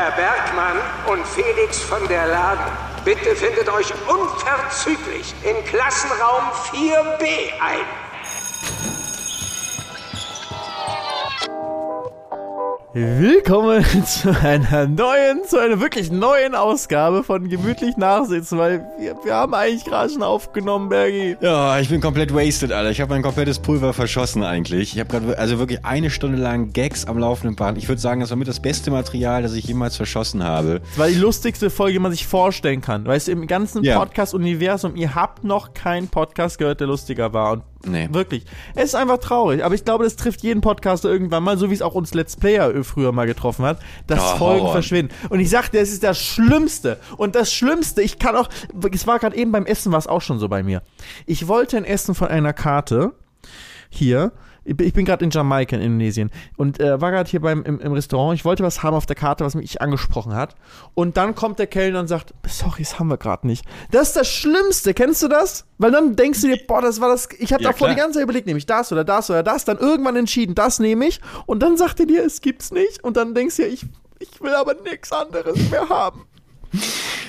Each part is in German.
Herr Bergmann und Felix von der Laden, bitte findet euch unverzüglich in Klassenraum 4b ein. Willkommen zu einer neuen, zu einer wirklich neuen Ausgabe von Gemütlich Nachsitzen, weil wir, wir haben eigentlich gerade schon aufgenommen, Bergi. Ja, ich bin komplett wasted, Alter. Ich habe mein komplettes Pulver verschossen eigentlich. Ich habe gerade also wirklich eine Stunde lang Gags am laufenden Band. Ich würde sagen, das war mit das beste Material, das ich jemals verschossen habe. Das war die lustigste Folge, die man sich vorstellen kann. Weißt du, im ganzen Ja. Podcast-Universum, ihr habt noch keinen Podcast gehört, der lustiger war. Und Nee. wirklich, es ist einfach traurig. Aber ich glaube, das trifft jeden Podcaster irgendwann mal, so wie es auch uns Let's Player früher mal getroffen hat, dass Oh, Folgen Horror. verschwinden. Und ich sagte, es ist das Schlimmste. Und das Schlimmste, ich kann auch, es war gerade eben beim Essen, war es auch schon so bei mir. Ich wollte ein Essen von einer Karte hier. Ich bin- gerade in Jamaika in Indonesien und äh, war gerade hier beim im, im Restaurant. Ich wollte was haben auf der Karte, was mich angesprochen hat. Und dann kommt der Kellner und sagt: Sorry, das haben wir gerade nicht. Das ist das Schlimmste. Kennst du das? Weil dann denkst du dir, boah, das war das. Ich habe Ja, davor klar. die ganze Zeit überlegt, nehme ich das oder das oder das. Dann irgendwann entschieden, das nehme ich. Und dann sagt er dir, es gibt's nicht. Und dann denkst du dir, ich, ich will aber nichts anderes mehr haben.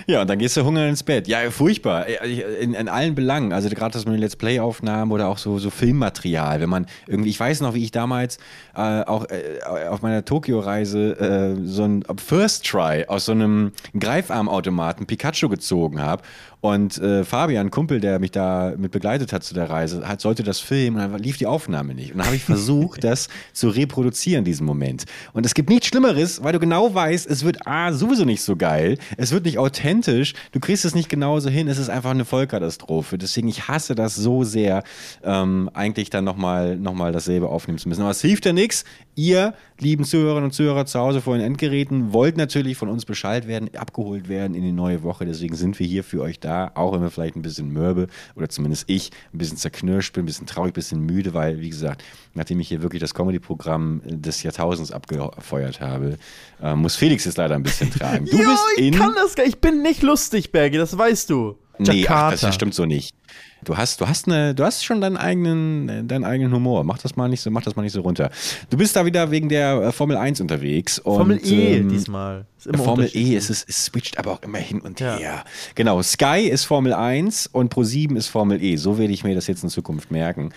Ja, und dann gehst du hungern ins Bett. Ja, furchtbar. In, in allen Belangen. Also gerade das mit den Let's Play-Aufnahmen oder auch so, so Filmmaterial. Wenn man irgendwie, ich weiß noch, wie ich damals äh, auch äh, auf meiner Tokio-Reise äh, so ein First Try aus so einem Greifarmautomaten Pikachu gezogen habe. Und äh, Fabian, Kumpel, der mich da mit begleitet hat zu der Reise, hat, sollte das filmen und dann lief die Aufnahme nicht. Und dann habe ich versucht, das zu reproduzieren, diesen Moment. Und es gibt nichts Schlimmeres, weil du genau weißt, es wird A, sowieso nicht so geil, es wird nicht authentisch, du kriegst es nicht genauso hin, es ist einfach eine Vollkatastrophe. Deswegen, ich hasse das so sehr, ähm, eigentlich dann nochmal noch mal dasselbe aufnehmen zu müssen. Aber es hilft ja nichts. Ihr, lieben Zuhörerinnen und Zuhörer zu Hause vor den Endgeräten, wollt natürlich von uns Bescheid werden, abgeholt werden in die neue Woche. Deswegen sind wir hier für euch da, auch wenn wir vielleicht ein bisschen mürbe oder zumindest ich ein bisschen zerknirscht bin, ein bisschen traurig, ein bisschen müde, weil, wie gesagt, nachdem ich hier wirklich das Comedy-Programm des Jahrtausends abgefeuert habe, äh, muss Felix es leider ein bisschen tragen. Du Jo, bist ich in. kann das gar Ich bin nicht lustig, Bergi, das weißt du. Nee, ach, das stimmt so nicht. Du hast, du hast eine, du hast schon deinen eigenen, deinen eigenen Humor. Mach das mal nicht so, mach das mal nicht so runter. Du bist da wieder wegen der äh, Formel 1 unterwegs. Und, Formel E ähm, diesmal. Formel. E, es, ist, es switcht aber auch immer hin und Ja. her. Genau, Sky ist Formel 1 und Pro7 ist Formel E. So werde ich mir das jetzt in Zukunft merken.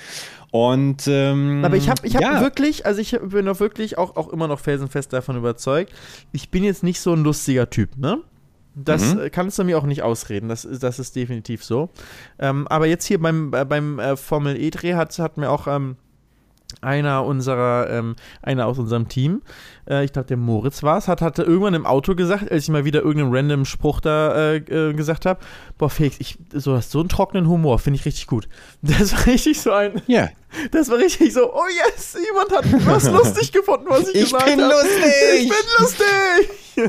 Und ähm, Aber ich habe ich hab ja. wirklich, also ich bin auch wirklich auch, auch immer noch felsenfest davon überzeugt, ich bin jetzt nicht so ein lustiger Typ, ne? Das Mhm. kannst du mir auch nicht ausreden, das, ist- das ist definitiv so. Ähm, aber jetzt hier beim, äh, beim äh, Formel E-Dreh hat, hat mir auch ähm, einer unserer, ähm, einer aus unserem Team, äh, ich glaube der Moritz war es, hat, hatte irgendwann im Auto gesagt, als ich mal wieder irgendeinen random Spruch da äh, äh, gesagt habe, boah Felix, ich, so hast so einen trockenen Humor, finde ich richtig gut. Das war richtig so ein, Ja, das war richtig so, oh yes, jemand hat was lustig gefunden, was ich, Ich gesagt bin habe. lustig. Ich bin lustig.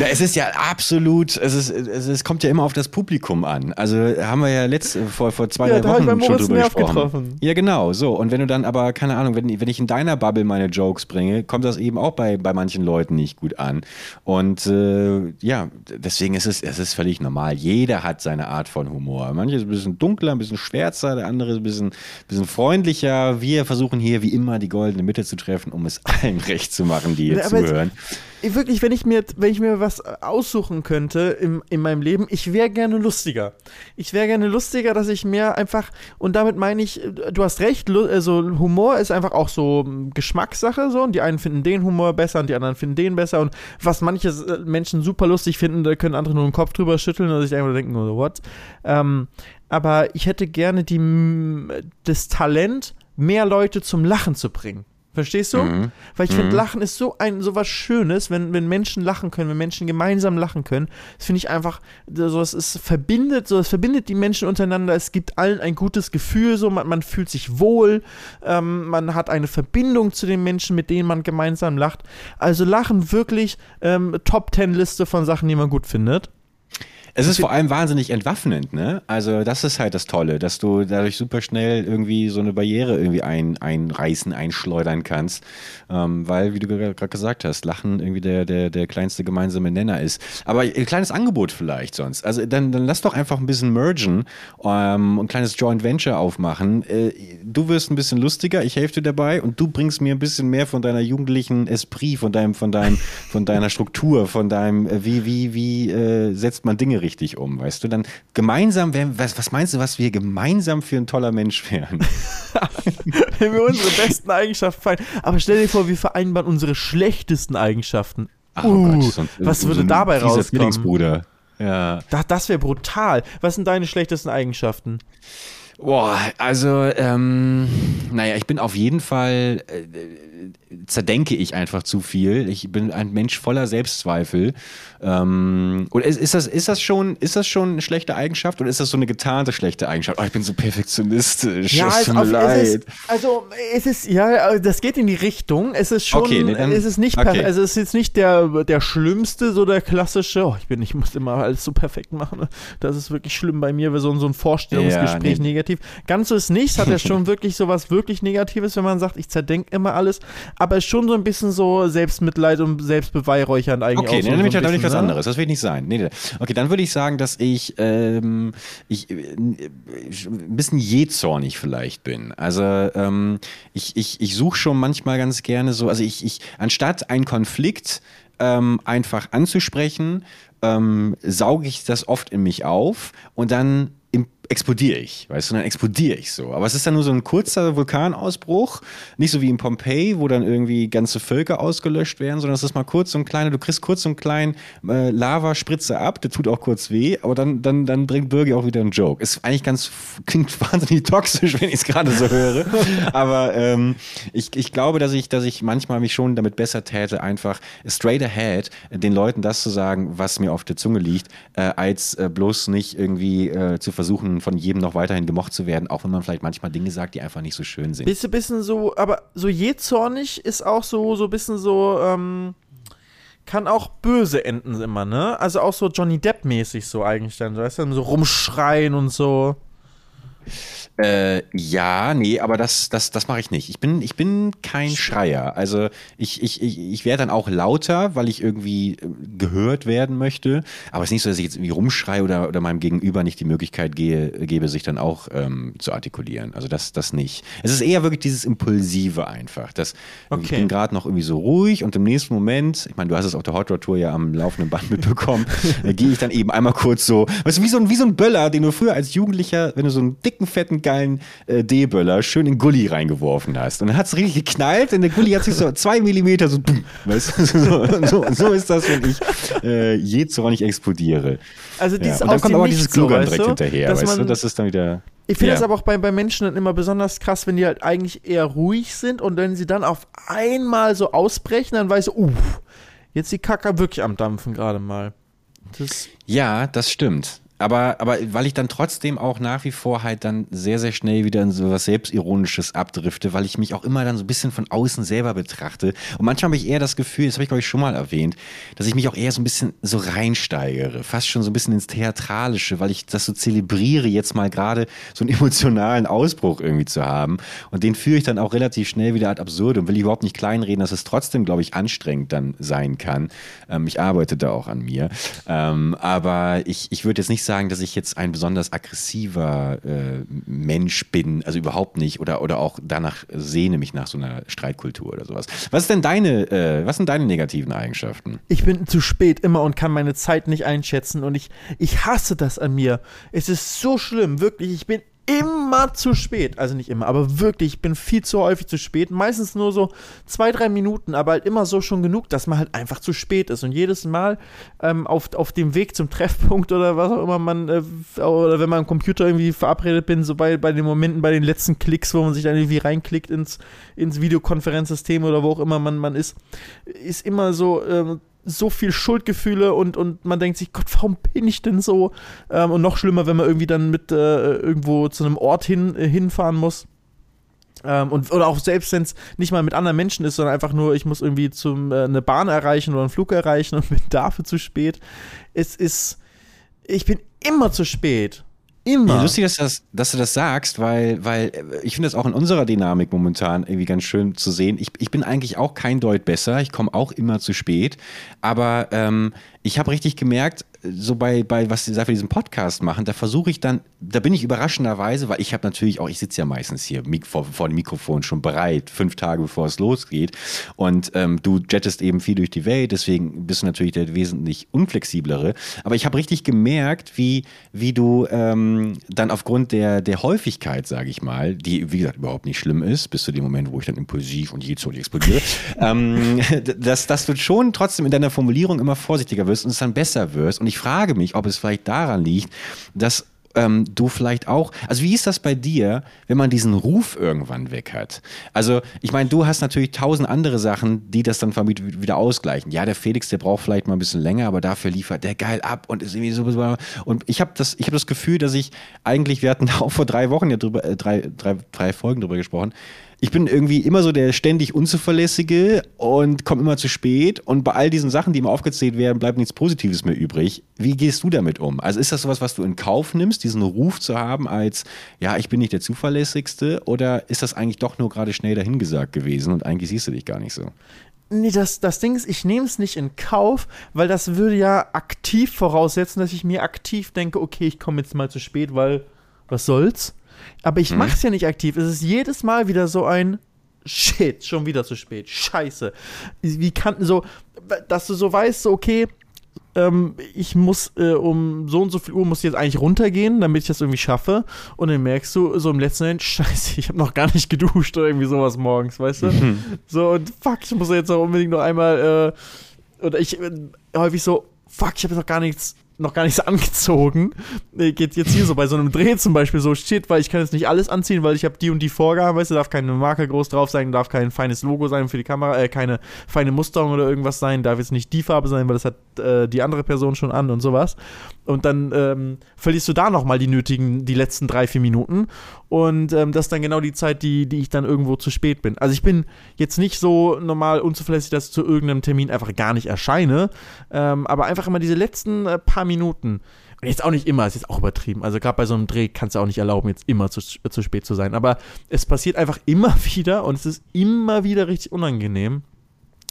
Na, es ist ja absolut, es, ist, es, es kommt ja immer auf das Publikum an. Also haben wir ja letzt, vor, vor zwei, Ja, drei ich Wochen schon drüber Nerv gesprochen. getroffen. Ja, genau, so. Und wenn du dann aber, keine Ahnung, wenn, wenn ich in deiner Bubble meine Jokes bringe, kommt das eben auch bei, bei manchen Leuten nicht gut an. Und äh, ja, deswegen ist es, es ist völlig normal. Jeder hat seine Art von Humor. Manche ist ein bisschen dunkler, ein bisschen schwärzer, der andere ist ein bisschen, bisschen freundlicher. Wir versuchen hier wie immer die goldene Mitte zu treffen, um es allen recht zu machen, die hier zuhören. Wirklich, wenn ich mir, wenn ich mir was aussuchen könnte im, in meinem Leben, ich wäre gerne lustiger. Ich wäre gerne lustiger, dass ich mir einfach, und damit meine ich, du hast recht, also Humor ist einfach auch so mm, Geschmackssache so, und die einen finden den Humor besser und die anderen finden den besser und was manche äh, Menschen super lustig finden, da können andere nur den Kopf drüber schütteln und sich einfach denken, oh, what? Ähm, aber ich hätte gerne die, mm, das Talent, mehr Leute zum Lachen zu bringen. Verstehst du? Mhm. Weil ich finde, Lachen ist so ein so was Schönes, wenn, wenn Menschen lachen können, wenn Menschen gemeinsam lachen können. Das finde ich einfach, so es ist verbindet, so es verbindet die Menschen untereinander. Es gibt allen ein gutes Gefühl, so man, man fühlt sich wohl, ähm, man hat eine Verbindung zu den Menschen, mit denen man gemeinsam lacht. Also Lachen wirklich ähm, Top Ten Liste von Sachen, die man gut findet. Es ist vor allem wahnsinnig entwaffnend, ne? Also das ist halt das Tolle, dass du dadurch super schnell irgendwie so eine Barriere irgendwie ein, einreißen, einschleudern kannst. Ähm, weil, wie du gerade gesagt hast, Lachen irgendwie der, der, der kleinste gemeinsame Nenner ist. Aber ein kleines Angebot vielleicht sonst. Also dann, dann lass doch einfach ein bisschen mergen ähm, ein kleines Joint Venture aufmachen. Äh, du wirst ein bisschen lustiger, ich helfe dir dabei und du bringst mir ein bisschen mehr von deiner jugendlichen Esprit, von deinem, von deinem, von deiner Struktur, von deinem, äh, wie, wie, wie äh, setzt man Dinge richtig richtig um, weißt du? Dann gemeinsam, was, was meinst du, was wir gemeinsam für ein toller Mensch wären? Wenn wir unsere besten Eigenschaften vereinen. Aber stell dir vor, wir vereinbaren unsere schlechtesten Eigenschaften. Oh uh, Gott, so ein, was würde so dabei rauskommen? Ja. Das, das wäre brutal. Was sind deine schlechtesten Eigenschaften? Boah, also, ähm, naja, ich bin auf jeden Fall, äh, zerdenke ich einfach zu viel. Ich bin ein Mensch voller Selbstzweifel. Ähm, oder ist, ist, das, ist, das schon, ist das schon eine schlechte Eigenschaft oder ist das so eine getarnte schlechte Eigenschaft? Oh, ich bin so perfektionistisch. Ja, es tut mir leid. Es ist, also es ist, ja, das geht in die Richtung. Es ist schon, okay, nee, dann, es ist nicht, okay. also es ist jetzt nicht der, der schlimmste, so der klassische, oh, ich bin, ich muss immer alles so perfekt machen. Das ist wirklich schlimm bei mir, so, so ein Vorstellungsgespräch ja, nee. negativ. Ganz so ist nichts, hat er schon wirklich so was wirklich Negatives, wenn man sagt, ich zerdenke immer alles, aber schon so ein bisschen so Selbstmitleid und Selbstbeweihräuchern eigentlich okay, auch. So, dann so ich was ne? anderes. Das will nicht sein. Nee, nee. Okay, dann würde ich sagen, dass ich, ähm, ich äh, ein bisschen jähzornig vielleicht bin. Also ähm, ich, ich, ich suche schon manchmal ganz gerne so, also ich, ich anstatt einen Konflikt ähm, einfach anzusprechen, ähm, sauge ich das oft in mich auf und dann explodiere ich, weißt du, dann explodiere ich so. Aber es ist dann nur so ein kurzer Vulkanausbruch, nicht so wie in Pompeji, wo dann irgendwie ganze Völker ausgelöscht werden, sondern es ist mal kurz so ein kleiner, du kriegst kurz so einen kleinen äh, Lavaspritze ab, der tut auch kurz weh, aber dann, dann, dann bringt Birgi auch wieder einen Joke. Ist eigentlich ganz, klingt wahnsinnig toxisch, wenn ich es gerade so höre, aber ähm, ich, ich glaube, dass ich, dass ich manchmal mich schon damit besser täte, einfach straight ahead den Leuten das zu sagen, was mir auf der Zunge liegt, äh, als äh, bloß nicht irgendwie äh, zu versuchen, von jedem noch weiterhin gemocht zu werden, auch wenn man vielleicht manchmal Dinge sagt, die einfach nicht so schön sind. Ein bisschen so, aber so jähzornig ist auch so, so ein bisschen so, ähm, kann auch böse enden immer, ne? Also auch so Johnny Depp-mäßig so eigentlich dann, weißt du, so rumschreien und so. Äh, ja, nee, aber das, das, das mache ich nicht. Ich bin, ich bin kein Schreier. Also ich, ich, ich, ich werde dann auch lauter, weil ich irgendwie äh, gehört werden möchte. Aber es ist nicht so, dass ich jetzt irgendwie rumschreie oder, oder meinem Gegenüber nicht die Möglichkeit gehe, gebe, sich dann auch ähm, zu artikulieren. Also das, das nicht. Es ist eher wirklich dieses Impulsive einfach. Das, okay. Ich bin gerade noch irgendwie so ruhig und im nächsten Moment, ich meine, du hast es auf der Hot Rod Tour ja am laufenden Band mitbekommen, da gehe ich dann eben einmal kurz so, weißt du, wie so ein, wie so ein Böller, den du früher als Jugendlicher, wenn du so einen dicken, fetten geilen äh, D-Böller schön in Gully reingeworfen hast. Und dann hat es richtig geknallt und der Gully hat sich so zwei Millimeter so, weißt du, so, so, so, ist das, wenn ich äh, je zornig explodiere. Also dieses ja. Und dann kommt aber dieses Gluggern so, direkt du? hinterher, dass weißt du, das ist dann wieder... Ich finde ja. das aber auch bei, bei Menschen dann immer besonders krass, wenn die halt eigentlich eher ruhig sind und wenn sie dann auf einmal so ausbrechen, dann weiß ich, uff, jetzt die Kacke wirklich am Dampfen gerade mal. Das ja, das stimmt aber, aber weil ich dann trotzdem auch nach wie vor halt dann sehr, sehr schnell wieder in so was Selbstironisches abdrifte, weil ich mich auch immer dann so ein bisschen von außen selber betrachte. Und manchmal habe ich eher das Gefühl, das habe ich glaube ich schon mal erwähnt, dass ich mich auch eher so ein bisschen so reinsteigere, fast schon so ein bisschen ins Theatralische, weil ich das so zelebriere, jetzt mal gerade so einen emotionalen Ausbruch irgendwie zu haben. Und den führe ich dann auch relativ schnell wieder ad absurdum. Will ich überhaupt nicht kleinreden, dass es trotzdem, glaube ich, anstrengend dann sein kann. Ähm, ich arbeite da auch an mir. Ähm, aber ich, ich würde jetzt nicht sagen, dass ich jetzt ein besonders aggressiver äh, Mensch bin, also überhaupt nicht, oder, oder auch danach sehne mich nach so einer Streitkultur oder sowas. Was ist denn deine, äh, was sind deine negativen Eigenschaften? Ich bin zu spät immer und kann meine Zeit nicht einschätzen und ich, ich hasse das an mir. Es ist so schlimm, wirklich. Ich bin immer zu spät. Also nicht immer, aber wirklich, ich bin viel zu häufig zu spät. Meistens nur so zwei, drei Minuten, aber halt immer so schon genug, dass man halt einfach zu spät ist. Und jedes Mal ähm, auf, auf dem Weg zum Treffpunkt oder was auch immer man, äh, oder wenn man am Computer irgendwie verabredet bin, so bei, bei den Momenten, bei den letzten Klicks, wo man sich dann irgendwie reinklickt ins, ins Videokonferenzsystem oder wo auch immer man, man ist, ist immer so, äh, so viel Schuldgefühle und, und man denkt sich, Gott, warum bin ich denn so? Ähm, und noch schlimmer, wenn man irgendwie dann mit äh, irgendwo zu einem Ort hin, äh, hinfahren muss. Ähm, und, oder auch selbst wenn es nicht mal mit anderen Menschen ist, sondern einfach nur, ich muss irgendwie zum, äh, eine Bahn erreichen oder einen Flug erreichen und bin dafür zu spät. Es ist Ich bin immer zu spät. Immer. Ja, lustig, dass, das, dass, du das sagst, weil, weil äh, ich finde das auch in unserer Dynamik momentan irgendwie ganz schön zu sehen. Ich, ich bin eigentlich auch kein Deut besser. Ich komme auch immer zu spät. Aber ähm, ich habe richtig gemerkt, so bei, bei was sie für diesen Podcast machen, da versuche ich dann, da bin ich überraschenderweise, weil ich habe natürlich auch, ich sitze ja meistens hier vor, vor dem Mikrofon schon bereit, fünf Tage bevor es losgeht. Und ähm, du jettest eben viel durch die Welt, deswegen bist du natürlich der wesentlich unflexiblere. Aber ich habe richtig gemerkt, wie, wie du ähm, dann aufgrund der, der Häufigkeit, sage ich mal, die wie gesagt überhaupt nicht schlimm ist, bis zu dem Moment, wo ich dann impulsiv und jähzornig explodiere, ähm, dass, dass du schon trotzdem in deiner Formulierung immer vorsichtiger wirst und es dann besser wirst. Und ich frage mich, ob es vielleicht daran liegt, dass ähm, du vielleicht auch, also wie ist das bei dir, wenn man diesen Ruf irgendwann weg hat? Also ich meine, du hast natürlich tausend andere Sachen, die das dann wieder ausgleichen. Ja, der Felix, der braucht vielleicht mal ein bisschen länger, aber dafür liefert der geil ab und ist irgendwie so. Und ich habe das, ich das Gefühl, dass ich eigentlich, wir hatten auch vor drei Wochen ja drüber, äh, drei, drei, drei Folgen drüber gesprochen, ich bin irgendwie immer so der ständig Unzuverlässige und komme immer zu spät. Und bei all diesen Sachen, die immer aufgezählt werden, bleibt nichts Positives mehr übrig. Wie gehst du damit um? Also ist das sowas, was du in Kauf nimmst, diesen Ruf zu haben als, ja, ich bin nicht der Zuverlässigste? Oder ist das eigentlich doch nur gerade schnell dahingesagt gewesen und eigentlich siehst du dich gar nicht so? Nee, das, das Ding ist, ich nehme es nicht in Kauf, weil das würde ja aktiv voraussetzen, dass ich mir aktiv denke, okay, ich komme jetzt mal zu spät, weil was soll's? Aber ich mhm. mache es ja nicht aktiv. Es ist jedes Mal wieder so ein Shit, schon wieder zu spät. Scheiße. Wie kann so, dass du so weißt, so, okay, ähm, ich muss äh, um so und so viel Uhr muss jetzt eigentlich runtergehen, damit ich das irgendwie schaffe. Und dann merkst du so im letzten Moment, scheiße, ich habe noch gar nicht geduscht oder irgendwie sowas morgens, weißt du? Mhm. So, und fuck, ich muss jetzt auch unbedingt noch einmal, äh, oder ich äh, häufig so, fuck, ich habe noch gar nichts noch gar nichts angezogen. Geht jetzt hier so bei so einem Dreh zum Beispiel so, shit, weil ich kann jetzt nicht alles anziehen, weil ich habe die und die Vorgaben, weißt du, darf keine Marke groß drauf sein, darf kein feines Logo sein für die Kamera, äh, keine feine Musterung oder irgendwas sein, darf jetzt nicht die Farbe sein, weil das hat äh, die andere Person schon an und sowas. Und dann ähm, verlierst du da nochmal die nötigen, die letzten drei, vier Minuten. Und ähm, das ist dann genau die Zeit, die, die ich dann irgendwo zu spät bin. Also ich bin jetzt nicht so normal unzuverlässig, dass ich zu irgendeinem Termin einfach gar nicht erscheine. Ähm, aber einfach immer diese letzten äh, paar Minuten. Und jetzt auch nicht immer, ist jetzt auch übertrieben. Also gerade bei so einem Dreh kannst du auch nicht erlauben, jetzt immer zu, zu spät zu sein. Aber es passiert einfach immer wieder und es ist immer wieder richtig unangenehm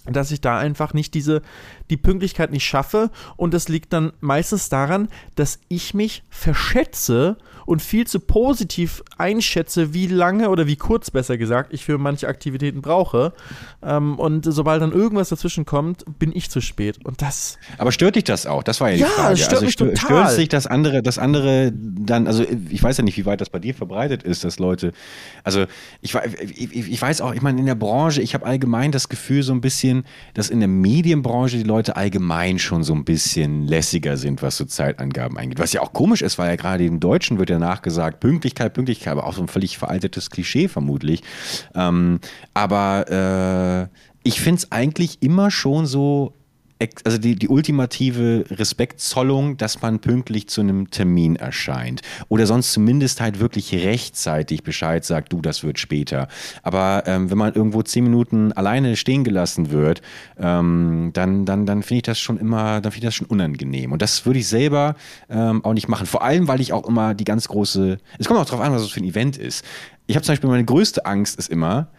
dass ich da einfach nicht diese, die Pünktlichkeit nicht schaffe. Und das liegt dann meistens daran, dass ich mich verschätze und viel zu positiv einschätze, wie lange oder wie kurz, besser gesagt, ich für manche Aktivitäten brauche. Ähm, und sobald dann irgendwas dazwischen kommt, bin ich zu spät. Und das. Aber stört dich das auch? Das war ja die ja, Frage. Ja, stört also mich stört, total. Stört sich das andere, das andere dann, also ich weiß ja nicht, wie weit das bei dir verbreitet ist, dass Leute, also ich, ich, ich weiß auch, ich meine, in der Branche, ich habe allgemein das Gefühl so ein bisschen, dass in der Medienbranche die Leute allgemein schon so ein bisschen lässiger sind, was so Zeitangaben angeht. Was ja auch komisch ist, weil ja gerade im Deutschen wird ja nachgesagt, Pünktlichkeit, Pünktlichkeit, aber auch so ein völlig veraltetes Klischee vermutlich. Ähm, aber äh, ich finde es eigentlich immer schon so also die, die ultimative Respektzollung, dass man pünktlich zu einem Termin erscheint. Oder sonst zumindest halt wirklich rechtzeitig Bescheid sagt, du, das wird später. Aber ähm, wenn man irgendwo zehn Minuten alleine stehen gelassen wird, ähm, dann, dann, dann finde ich das schon immer, dann finde ich das schon unangenehm. Und das würde ich selber ähm, auch nicht machen. Vor allem, weil ich auch immer die ganz große, es kommt auch darauf an, was es für ein Event ist. Ich habe zum Beispiel meine größte Angst ist immer,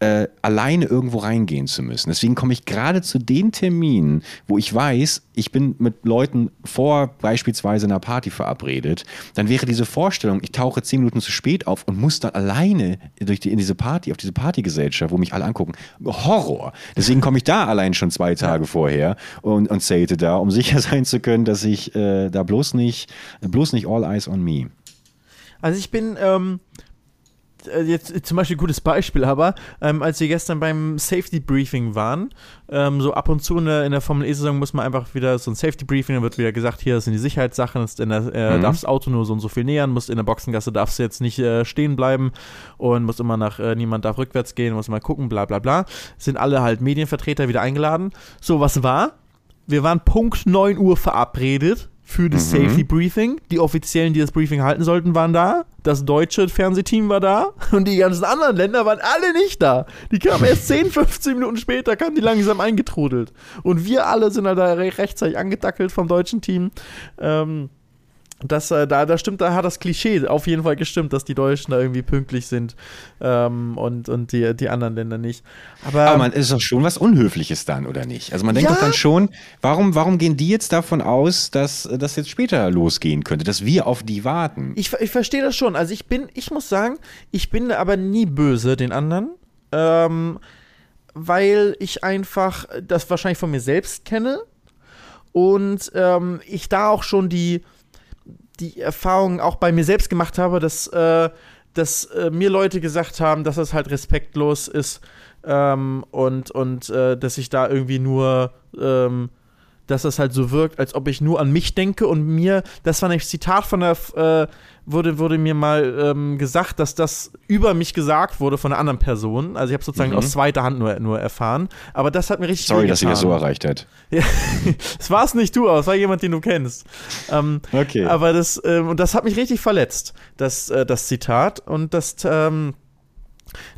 äh, alleine irgendwo reingehen zu müssen. Deswegen komme ich gerade zu den Terminen, wo ich weiß, ich bin mit Leuten vor beispielsweise einer Party verabredet, dann wäre diese Vorstellung, ich tauche zehn Minuten zu spät auf und muss dann alleine durch die, in diese Party, auf diese Partygesellschaft, wo mich alle angucken, Horror. Deswegen komme ich da allein schon zwei Tage vorher und, und zählte da, um sicher sein zu können, dass ich äh, da bloß nicht, bloß nicht all eyes on me. Also ich bin ähm, äh, jetzt zum Beispiel ein gutes Beispiel, aber ähm, als wir gestern beim Safety Briefing waren, ähm, so ab und zu in der, in der Formel E-Saison muss man einfach wieder so ein Safety Briefing, dann wird wieder gesagt, hier das sind die Sicherheitssachen, das der, äh, mhm. darf das Auto nur so und so viel nähern, muss in der Boxengasse darfst jetzt nicht äh, stehen bleiben und muss immer nach, äh, niemand darf rückwärts gehen, muss mal gucken, bla bla bla. Sind alle halt Medienvertreter wieder eingeladen. So, was war? Wir waren Punkt 9 Uhr verabredet für das mhm. Safety Briefing. Die Offiziellen, die das Briefing halten sollten, waren da. Das deutsche Fernsehteam war da. Und die ganzen anderen Länder waren alle nicht da. Die kamen erst 10, 15 Minuten später, kamen die langsam eingetrudelt. Und wir alle sind halt da rechtzeitig angetackelt vom deutschen Team. Ähm, das, äh, da, da stimmt, da hat das Klischee auf jeden Fall gestimmt, dass die Deutschen da irgendwie pünktlich sind ähm, und, und die, die anderen Länder nicht. Aber, Aber man ist doch schon was Unhöfliches dann, oder nicht? Also man denkt Ja. doch dann schon, warum, warum gehen die jetzt davon aus, dass das jetzt später losgehen könnte, dass wir auf die warten? ich, ich verstehe das schon. Also ich bin, ich muss sagen, ich bin aber nie böse den anderen, ähm, weil ich einfach das wahrscheinlich von mir selbst kenne und ähm, ich da auch schon die, die Erfahrung auch bei mir selbst gemacht habe, dass, äh, dass äh, mir Leute gesagt haben, dass das halt respektlos ist ähm, und, und äh, dass ich da irgendwie nur, ähm, dass das halt so wirkt, als ob ich nur an mich denke und mir, das war ein Zitat von der, äh, wurde, wurde mir mal ähm, gesagt, dass das über mich gesagt wurde von einer anderen Person. Also ich habe sozusagen Mhm. aus zweiter Hand nur, nur erfahren. Aber das hat mir richtig Sorry, dass sie das so erreicht hat. Ja, es war es nicht du, aber es war jemand, den du kennst. Ähm, Okay. Aber das, ähm, und das hat mich richtig verletzt, das, äh, das Zitat. Und das, ähm,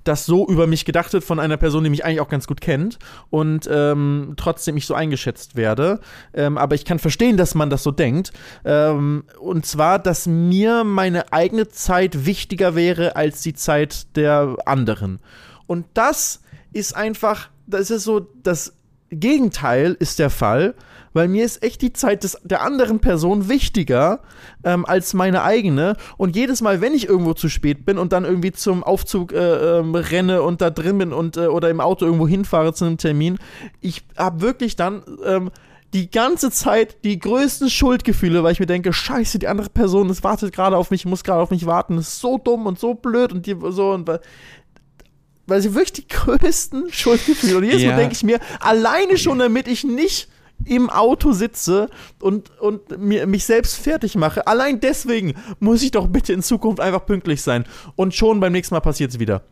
das so über mich gedacht wird von einer Person, die mich eigentlich auch ganz gut kennt und ähm, trotzdem ich so eingeschätzt werde. Ähm, aber ich kann verstehen, dass man das so denkt. Ähm, und zwar, dass mir meine eigene Zeit wichtiger wäre als die Zeit der anderen. Und das ist einfach, das ist so, das Gegenteil ist der Fall, weil mir ist echt die Zeit des, der anderen Person wichtiger ähm, als meine eigene. Und jedes Mal, wenn ich irgendwo zu spät bin und dann irgendwie zum Aufzug äh, ähm, renne und da drin bin und äh, oder im Auto irgendwo hinfahre zu einem Termin, ich habe wirklich dann ähm, die ganze Zeit die größten Schuldgefühle, weil ich mir denke, scheiße, die andere Person, es wartet gerade auf mich, muss gerade auf mich warten, das ist so dumm und so blöd und die so und weil weil sie wirklich die größten Schuldgefühle. Und jedes Ja. Mal denke ich mir, alleine schon, damit ich nicht im Auto sitze und, und mir, mich selbst fertig mache, allein deswegen muss ich doch bitte in Zukunft einfach pünktlich sein. Und schon beim nächsten Mal passiert es wieder.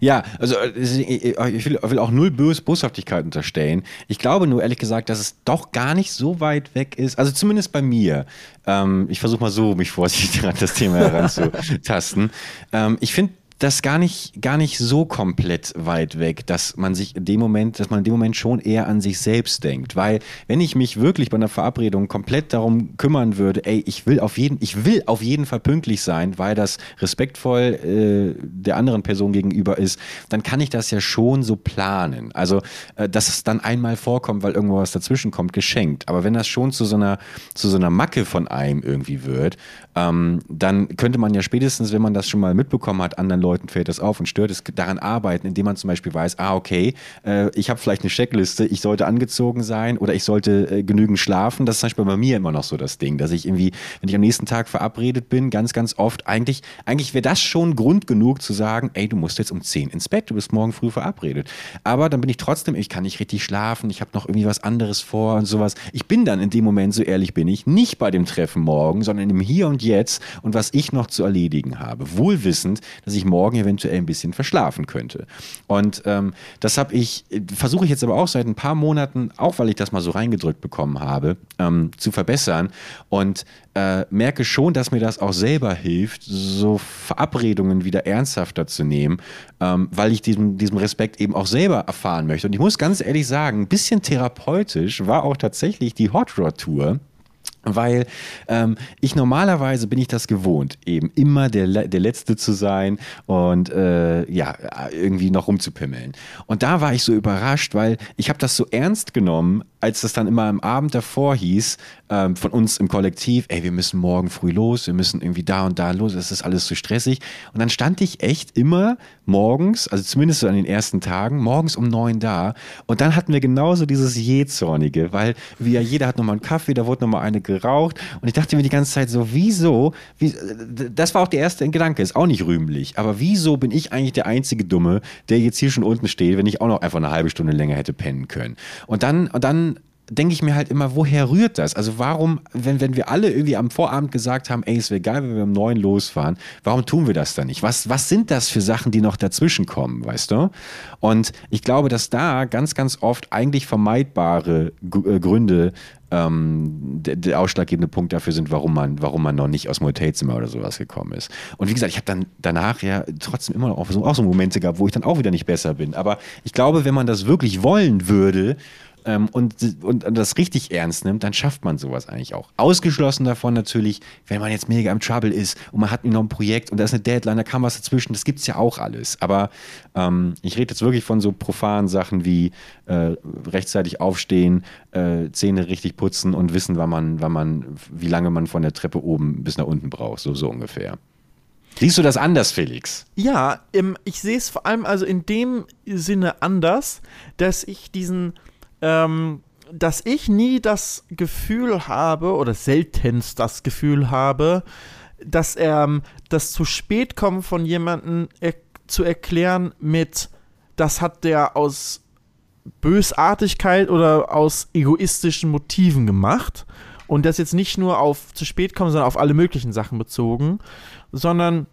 Ja, also äh, ich will, will auch null Bös Boshaftigkeit unterstellen. Ich glaube nur ehrlich gesagt, dass es doch gar nicht so weit weg ist. Also zumindest bei mir. Ähm, ich versuche mal so, mich vorsichtig an das Thema heranzutasten. ähm, ich finde das gar nicht, gar nicht so komplett weit weg, dass man sich in dem Moment, dass man in dem Moment schon eher an sich selbst denkt. Weil wenn ich mich wirklich bei einer Verabredung komplett darum kümmern würde, ey, ich will auf jeden, ich will auf jeden Fall pünktlich sein, weil das respektvoll äh, der anderen Person gegenüber ist, dann kann ich das ja schon so planen. Also, äh, dass es dann einmal vorkommt, weil irgendwo was dazwischen kommt, geschenkt. Aber wenn das schon zu so einer, zu so einer Macke von einem irgendwie wird, ähm, dann könnte man ja spätestens, wenn man das schon mal mitbekommen hat, anderen Leuten fällt das auf und stört es, daran arbeiten, indem man zum Beispiel weiß, ah, okay, äh, ich habe vielleicht eine Checkliste, ich sollte angezogen sein oder ich sollte äh, genügend schlafen. Das ist zum Beispiel bei mir immer noch so das Ding, dass ich irgendwie, wenn ich am nächsten Tag verabredet bin, ganz, ganz oft, eigentlich, eigentlich wäre das schon Grund genug zu sagen, ey, du musst jetzt um 10 ins Bett, du bist morgen früh verabredet. Aber dann bin ich trotzdem, ich kann nicht richtig schlafen, ich habe noch irgendwie was anderes vor und sowas. Ich bin dann in dem Moment, so ehrlich bin ich, nicht bei dem Treffen morgen, sondern im Hier und Jetzt und was ich noch zu erledigen habe. Wohlwissend, dass ich morgen eventuell ein bisschen verschlafen könnte. Und ähm, das habe ich, versuche ich jetzt aber auch seit ein paar Monaten, auch weil ich das mal so reingedrückt bekommen habe, ähm, zu verbessern und äh, merke schon, dass mir das auch selber hilft, so Verabredungen wieder ernsthafter zu nehmen, ähm, weil ich diesem, diesem Respekt eben auch selber erfahren möchte. Und ich muss ganz ehrlich sagen, ein bisschen therapeutisch war auch tatsächlich die Hot Rod Tour. Weil ähm, ich normalerweise bin ich das gewohnt, eben immer der, Le- der Letzte zu sein und äh, ja, irgendwie noch rumzupimmeln. Und da war ich so überrascht, weil ich habe das so ernst genommen, als das dann immer am Abend davor hieß, ähm, von uns im Kollektiv, ey, wir müssen morgen früh los, wir müssen irgendwie da und da los, es ist alles zu stressig. Und dann stand ich echt immer morgens, also zumindest so an den ersten Tagen, morgens um neun da. Und dann hatten wir genauso dieses Jähzornige, weil wir, jeder hat nochmal einen Kaffee, da wurde nochmal eine geraucht. Und ich dachte mir die ganze Zeit so, wieso? Wie, das war auch der erste Gedanke, ist auch nicht rühmlich. Aber wieso bin ich eigentlich der einzige Dumme, der jetzt hier schon unten steht, wenn ich auch noch einfach eine halbe Stunde länger hätte pennen können? Und dann, und dann denke ich mir halt immer, woher rührt das? Also warum, wenn, wenn wir alle irgendwie am Vorabend gesagt haben, ey, es wäre geil, wenn wir um neun losfahren, warum tun wir das dann nicht? Was, was sind das für Sachen, die noch dazwischen kommen, weißt du? Und ich glaube, dass da ganz, ganz oft eigentlich vermeidbare äh, Gründe ähm, der, der ausschlaggebende Punkt dafür sind, warum man, warum man noch nicht aus dem Hotelzimmer oder sowas gekommen ist. Und wie gesagt, ich habe dann danach ja trotzdem immer noch so, auch so Momente gehabt, wo ich dann auch wieder nicht besser bin. Aber ich glaube, wenn man das wirklich wollen würde, ähm, und, und, und, das richtig ernst nimmt, dann schafft man sowas eigentlich auch. Ausgeschlossen davon natürlich, wenn man jetzt mega im Trouble ist und man hat noch ein Projekt und da ist eine Deadline, da kann was dazwischen, das gibt es ja auch alles. Aber ähm, ich rede jetzt wirklich von so profanen Sachen wie äh, rechtzeitig aufstehen, äh, Zähne richtig putzen und wissen, wann man, wann man, wie lange man von der Treppe oben bis nach unten braucht, so, so ungefähr. Siehst du das anders, Felix? Ja, ich sehe es vor allem also in dem Sinne anders, dass ich diesen, ähm, dass ich nie das Gefühl habe oder seltenst das Gefühl habe, dass ähm, das zu spät kommen von jemandem er zu erklären mit, das hat der aus Bösartigkeit oder aus egoistischen Motiven gemacht. Und das jetzt nicht nur auf zu spät kommen, sondern auf alle möglichen Sachen bezogen sondern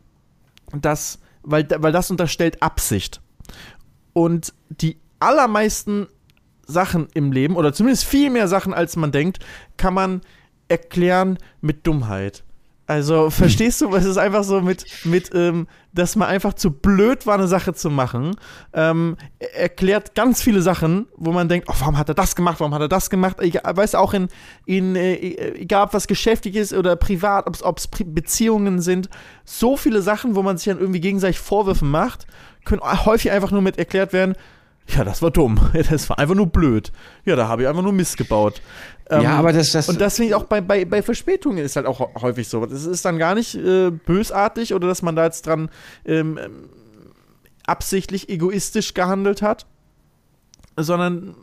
das, weil, weil das unterstellt Absicht. Und die allermeisten Sachen im Leben, oder zumindest viel mehr Sachen, als man denkt, kann man erklären mit Dummheit. Also, verstehst du, es ist einfach so mit, mit ähm, dass man einfach zu blöd war, eine Sache zu machen. Ähm, erklärt ganz viele Sachen, wo man denkt, oh, warum hat er das gemacht, warum hat er das gemacht? Ich weiß auch in, in äh, egal ob was geschäftlich ist oder privat, ob es Beziehungen sind, so viele Sachen, wo man sich dann irgendwie gegenseitig Vorwürfe macht, können häufig einfach nur mit erklärt werden, ja, das war dumm. Das war einfach nur blöd. Ja, da habe ich einfach nur Mist gebaut. Ähm, ja, aber das, das. Und das finde ich auch bei, bei, bei Verspätungen ist halt auch häufig so. Das ist dann gar nicht äh, bösartig oder dass man da jetzt dran ähm, absichtlich egoistisch gehandelt hat, sondern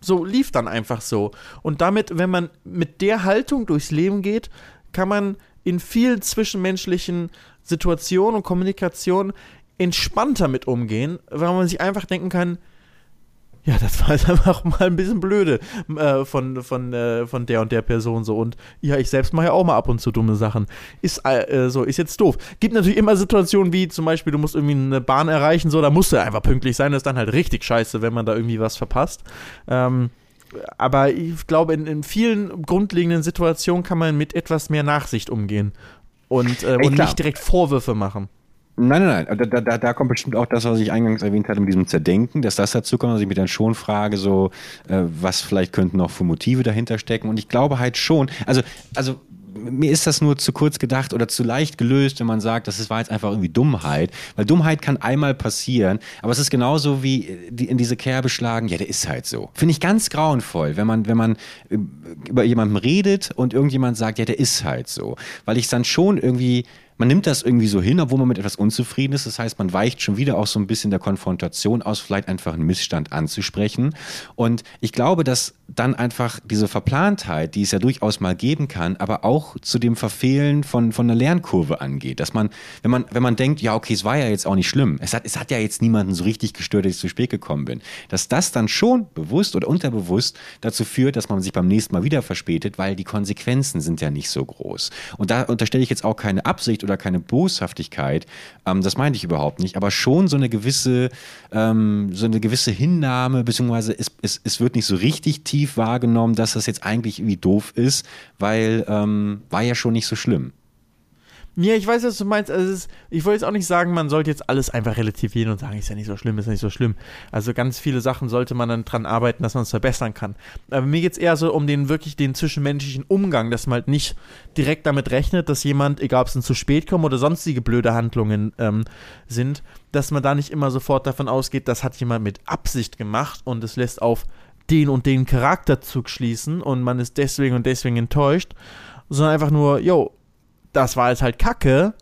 so lief dann einfach so. Und damit, wenn man mit der Haltung durchs Leben geht, kann man in vielen zwischenmenschlichen Situationen und Kommunikationen entspannter mit umgehen, weil man sich einfach denken kann, ja, das war jetzt einfach mal ein bisschen blöde äh, von, von, äh, von der und der Person so. Und ja, ich selbst mache ja auch mal ab und zu dumme Sachen. Ist äh, so, ist jetzt doof. Gibt natürlich immer Situationen wie zum Beispiel, du musst irgendwie eine Bahn erreichen, so, da musst du einfach pünktlich sein. Das ist dann halt richtig scheiße, wenn man da irgendwie was verpasst. Ähm, aber ich glaube, in, in vielen grundlegenden Situationen kann man mit etwas mehr Nachsicht umgehen und, äh, und nicht direkt Vorwürfe machen. Nein, nein, nein. Da, da, da kommt bestimmt auch das, was ich eingangs erwähnt hatte mit diesem Zerdenken, dass das dazu kommt, dass ich mir dann schon frage, so, äh, was vielleicht könnten noch für Motive dahinter stecken. Und ich glaube halt schon, also, also mir ist das nur zu kurz gedacht oder zu leicht gelöst, wenn man sagt, das war jetzt einfach irgendwie Dummheit. Weil Dummheit kann einmal passieren, aber es ist genauso wie in diese Kerbe schlagen, ja, der ist halt so. Finde ich ganz grauenvoll, wenn man, wenn man äh, über jemanden redet und irgendjemand sagt, ja, der ist halt so. Weil ich dann schon irgendwie man nimmt das irgendwie so hin, obwohl man mit etwas unzufrieden ist. Das heißt, man weicht schon wieder auch so ein bisschen der Konfrontation aus, vielleicht einfach einen Missstand anzusprechen. Und ich glaube, dass dann einfach diese Verplantheit, die es ja durchaus mal geben kann, aber auch zu dem Verfehlen von, von einer Lernkurve angeht. Dass man, wenn man, wenn man denkt, ja, okay, es war ja jetzt auch nicht schlimm, es hat, es hat ja jetzt niemanden so richtig gestört, dass ich zu spät gekommen bin, dass das dann schon bewusst oder unterbewusst dazu führt, dass man sich beim nächsten Mal wieder verspätet, weil die Konsequenzen sind ja nicht so groß. Und da unterstelle ich jetzt auch keine Absicht oder keine Boshaftigkeit, ähm, das meinte ich überhaupt nicht, aber schon so eine gewisse, ähm, so eine gewisse Hinnahme, beziehungsweise es, es, es wird nicht so richtig tief wahrgenommen, dass das jetzt eigentlich irgendwie doof ist, weil ähm, war ja schon nicht so schlimm. Ja, ich weiß, was du meinst. Also ist, ich wollte jetzt auch nicht sagen, man sollte jetzt alles einfach relativieren und sagen, ist ja nicht so schlimm, ist ja nicht so schlimm. Also ganz viele Sachen sollte man dann dran arbeiten, dass man es verbessern kann. Aber mir geht es eher so um den wirklich den zwischenmenschlichen Umgang, dass man halt nicht direkt damit rechnet, dass jemand, egal ob es ein zu spät kommt oder sonstige blöde Handlungen ähm, sind, dass man da nicht immer sofort davon ausgeht, das hat jemand mit Absicht gemacht und es lässt auf den und den Charakterzug schließen und man ist deswegen und deswegen enttäuscht, sondern einfach nur, yo, das war jetzt halt Kacke.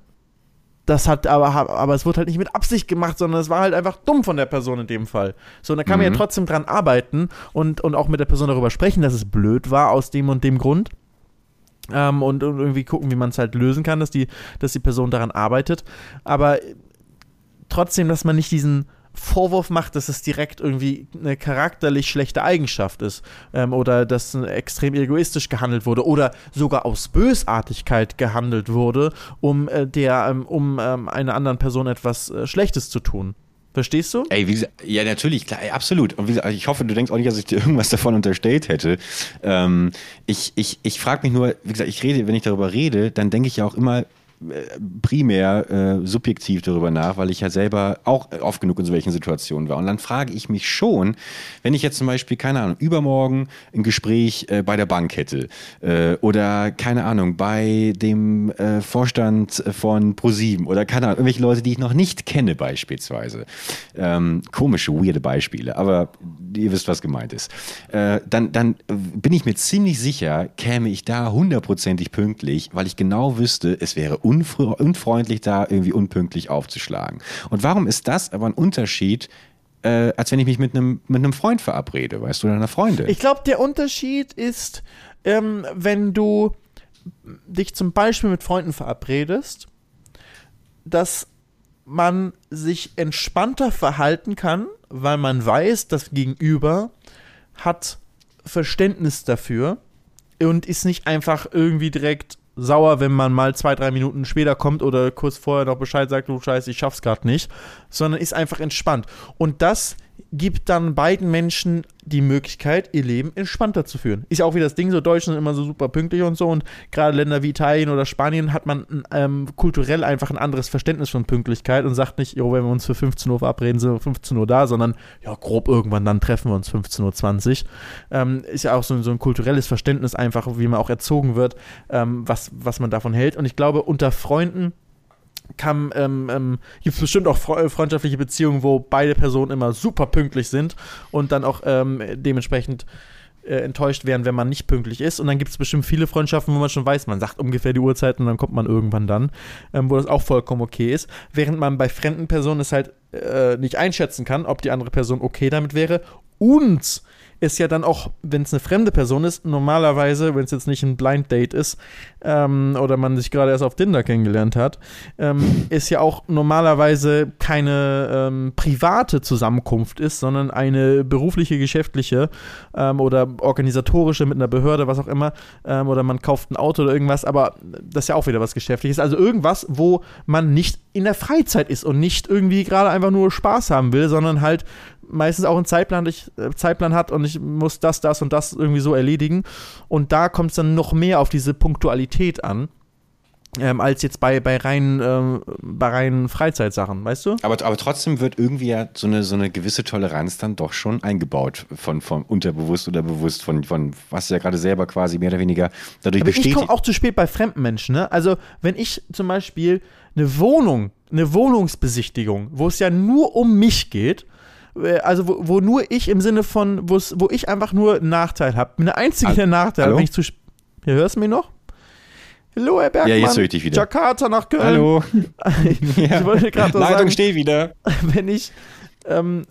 Das hat aber, aber es wurde halt nicht mit Absicht gemacht, sondern es war halt einfach dumm von der Person in dem Fall. So, und da kann mhm. man ja mhm. trotzdem dran arbeiten und, und auch mit der Person darüber sprechen, dass es blöd war aus dem und dem Grund. Ähm, und, und, irgendwie gucken, wie man es halt lösen kann, dass die, dass die Person daran arbeitet. Aber trotzdem, dass man nicht diesen Vorwurf macht, dass es direkt irgendwie eine charakterlich schlechte Eigenschaft ist ähm, oder dass extrem egoistisch gehandelt wurde oder sogar aus Bösartigkeit gehandelt wurde, um äh, der ähm, um ähm, einer anderen Person etwas äh, Schlechtes zu tun. Verstehst du? Ey, wie ja, natürlich, klar, absolut. Und gesagt, ich hoffe, du denkst auch nicht, dass ich dir irgendwas davon unterstellt hätte. Ähm, ich ich, ich frage mich nur, wie gesagt, ich rede, wenn ich darüber rede, dann denke ich ja auch immer, primär äh, subjektiv darüber nach, weil ich ja selber auch oft genug in solchen Situationen war. Und dann frage ich mich schon, wenn ich jetzt zum Beispiel, keine Ahnung, übermorgen ein Gespräch äh, bei der Bank hätte äh, oder, keine Ahnung, bei dem äh, Vorstand von ProSieben oder, keine Ahnung, irgendwelche Leute, die ich noch nicht kenne beispielsweise. Ähm, komische, weirde Beispiele, aber ihr wisst, was gemeint ist. Äh, dann, dann bin ich mir ziemlich sicher, käme ich da hundertprozentig pünktlich, weil ich genau wüsste, es wäre unfreundlich, da irgendwie unpünktlich aufzuschlagen. Und warum ist das aber ein Unterschied, äh, als wenn ich mich mit einem mit Freund verabrede, weißt du, oder einer Freundin? Ich glaube, der Unterschied ist, ähm, wenn du dich zum Beispiel mit Freunden verabredest, dass man sich entspannter verhalten kann, weil man weiß, das Gegenüber hat Verständnis dafür und ist nicht einfach irgendwie direkt sauer, wenn man mal zwei, drei Minuten später kommt oder kurz vorher noch Bescheid sagt, du Scheiße, ich schaff's gerade nicht, sondern ist einfach entspannt. Und das gibt dann beiden Menschen die Möglichkeit, ihr Leben entspannter zu führen. Ist ja auch wieder das Ding, so Deutschland sind immer so super pünktlich und so und gerade Länder wie Italien oder Spanien hat man ähm, kulturell einfach ein anderes Verständnis von Pünktlichkeit und sagt nicht, jo, wenn wir uns für 15 Uhr verabreden, sind wir 15 Uhr da, sondern ja, grob irgendwann dann treffen wir uns 15.20 Uhr. Ähm, ist ja auch so, so, ein kulturelles Verständnis einfach, wie man auch erzogen wird, ähm, was, was man davon hält. Und ich glaube, unter Freunden kann, ähm, ähm, gibt es bestimmt auch äh, freundschaftliche Beziehungen, wo beide Personen immer super pünktlich sind und dann auch ähm, dementsprechend äh, enttäuscht werden, wenn man nicht pünktlich ist. Und dann gibt es bestimmt viele Freundschaften, wo man schon weiß, man sagt ungefähr die Uhrzeit und dann kommt man irgendwann dann, ähm, wo das auch vollkommen okay ist. Während man bei fremden Personen es halt äh, nicht einschätzen kann, ob die andere Person okay damit wäre. Und ist ja dann auch, wenn es eine fremde Person ist, normalerweise, wenn es jetzt nicht ein Blind Date ist ähm, oder man sich gerade erst auf Tinder kennengelernt hat, ähm, ist ja auch normalerweise keine ähm, private Zusammenkunft ist, sondern eine berufliche, geschäftliche ähm, oder organisatorische mit einer Behörde, was auch immer, ähm, oder man kauft ein Auto oder irgendwas, aber das ist ja auch wieder was Geschäftliches. Also irgendwas, wo man nicht in der Freizeit ist und nicht irgendwie gerade einfach nur Spaß haben will, sondern halt meistens auch einen Zeitplan, ich, äh, Zeitplan hat und ich muss das, das und das irgendwie so erledigen. Und da kommt es dann noch mehr auf diese Punktualität an. Ähm, als jetzt bei, bei, reinen, ähm, bei reinen Freizeitsachen, weißt du? Aber, aber trotzdem wird irgendwie ja so eine, so eine gewisse Toleranz dann doch schon eingebaut, von, von unterbewusst oder bewusst, von, von was ja gerade selber quasi mehr oder weniger dadurch aber bestätigt. Ich komme auch zu spät bei fremden Menschen, ne? Also, wenn ich zum Beispiel eine Wohnung, eine Wohnungsbesichtigung, wo es ja nur um mich geht, also wo, wo, nur ich im Sinne von, wo ich einfach nur einen Nachteil habe. Eine einzige der Nachteile, wenn ich zu. Hier hörst du mich noch? Hallo, Herr Bergmann. Ja, jetzt höre ich dich wieder. Jakarta nach Köln. Hallo. ich, ja. wollte gerade Leitung sagen, steht wieder. Wenn ich, ähm,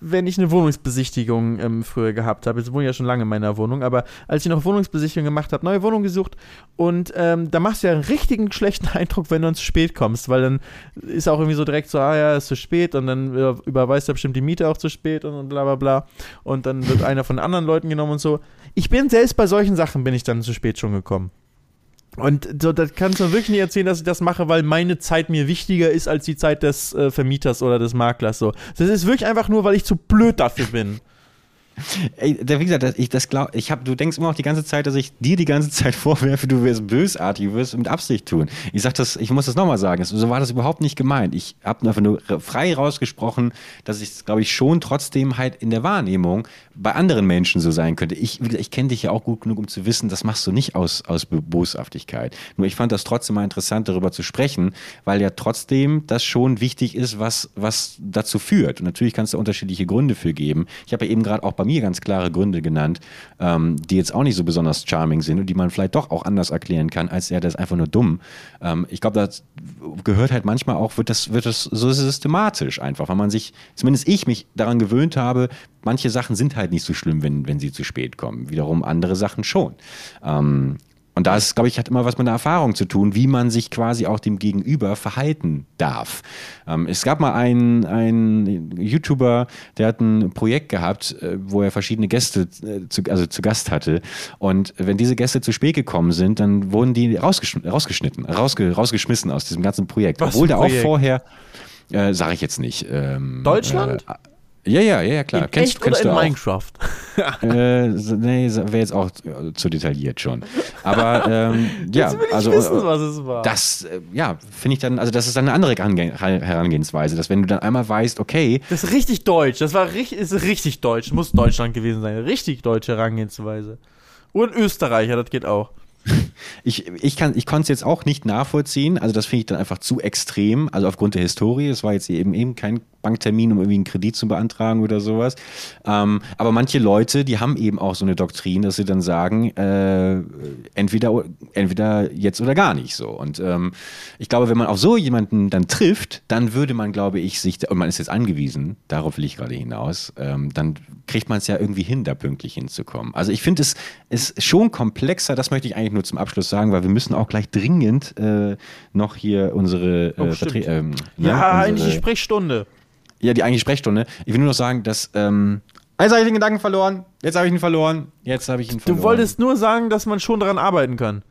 wenn ich eine Wohnungsbesichtigung ähm, früher gehabt habe, jetzt wohne ich ja schon lange in meiner Wohnung, aber als ich noch Wohnungsbesichtigung gemacht habe, neue Wohnung gesucht und ähm, da machst du ja einen richtigen schlechten Eindruck, wenn du dann zu spät kommst, weil dann ist auch irgendwie so direkt so, ah ja, ist zu spät und dann überweist er bestimmt die Miete auch zu spät und bla bla bla und dann wird einer von anderen Leuten genommen und so. Ich bin selbst bei solchen Sachen bin ich dann zu spät schon gekommen. Und so, das kannst du wirklich nicht erzählen, dass ich das mache, weil meine Zeit mir wichtiger ist als die Zeit des äh, Vermieters oder des Maklers. So. Das ist wirklich einfach nur, weil ich zu blöd dafür bin. Ey, wie gesagt, ich das glaub, ich hab, du denkst immer noch die ganze Zeit, dass ich dir die ganze Zeit vorwerfe, du wirst bösartig, du wirst mit Absicht tun. Ich sag das, ich muss das nochmal sagen, so war das überhaupt nicht gemeint. Ich habe einfach nur frei rausgesprochen, dass ich, glaube ich, schon trotzdem halt in der Wahrnehmung bei anderen Menschen so sein könnte. Ich, ich kenne dich ja auch gut genug, um zu wissen, das machst du nicht aus, aus Boshaftigkeit. Nur ich fand das trotzdem mal interessant, darüber zu sprechen, weil ja trotzdem das schon wichtig ist, was, was dazu führt. Und natürlich kannst du unterschiedliche Gründe für geben. Ich habe ja eben gerade auch bei mir ganz klare Gründe genannt, ähm, die jetzt auch nicht so besonders charming sind und die man vielleicht doch auch anders erklären kann, als er, der ist einfach nur dumm. Ähm, ich glaube, das gehört halt manchmal auch, wird das, wird das so systematisch einfach, weil man sich, zumindest ich mich daran gewöhnt habe, manche Sachen sind halt nicht so schlimm, wenn, wenn sie zu spät kommen. Wiederum andere Sachen schon. Ähm, und da ist, glaube ich, hat immer was mit der Erfahrung zu tun, wie man sich quasi auch dem Gegenüber verhalten darf. Ähm, es gab mal einen, einen YouTuber, der hat ein Projekt gehabt, äh, wo er verschiedene Gäste äh, zu, also zu Gast hatte. Und wenn diese Gäste zu spät gekommen sind, dann wurden die rausgeschnitten, rausgeschnitten rausge, rausgeschmissen aus diesem ganzen Projekt. Was Obwohl der auch vorher, äh, sage ich jetzt nicht. Ähm, Deutschland? Äh, Ja, ja, ja, klar. In kennst echt kennst oder du in auch. Minecraft? Äh, nee, wäre jetzt auch zu detailliert schon. Aber ähm, ja, also wissen, äh, was es war. das, äh, ja, finde ich dann, also das ist dann eine andere Herange- Herangehensweise, dass wenn du dann einmal weißt, okay, Das ist richtig deutsch. Das war richtig, ist richtig deutsch. Muss Deutschland gewesen sein. Richtig deutsche Herangehensweise. Und Österreicher, das geht auch. Ich, ich, ich konnte es jetzt auch nicht nachvollziehen, also das finde ich dann einfach zu extrem, also aufgrund der Historie, es war jetzt eben eben kein Banktermin, um irgendwie einen Kredit zu beantragen oder sowas. Ähm, aber manche Leute, die haben eben auch so eine Doktrin, dass sie dann sagen, äh, entweder, entweder jetzt oder gar nicht so. Und ähm, ich glaube, wenn man auf so jemanden dann trifft, dann würde man, glaube ich, sich, und man ist jetzt angewiesen, darauf will ich gerade hinaus, ähm, dann kriegt man es ja irgendwie hin, da pünktlich hinzukommen. Also ich finde es ist schon komplexer, das möchte ich eigentlich nur zum Abschluss sagen, weil wir müssen auch gleich dringend äh, noch hier unsere Oh, äh. Vertre ähm, Ja, unsere, eigentlich die Sprechstunde. ja, die eigentliche Sprechstunde. Ich will nur noch sagen, dass. Ähm, jetzt habe ich den Gedanken verloren. Jetzt habe ich ihn verloren. Jetzt habe ich ihn verloren. Du wolltest nur sagen, dass man schon daran arbeiten kann.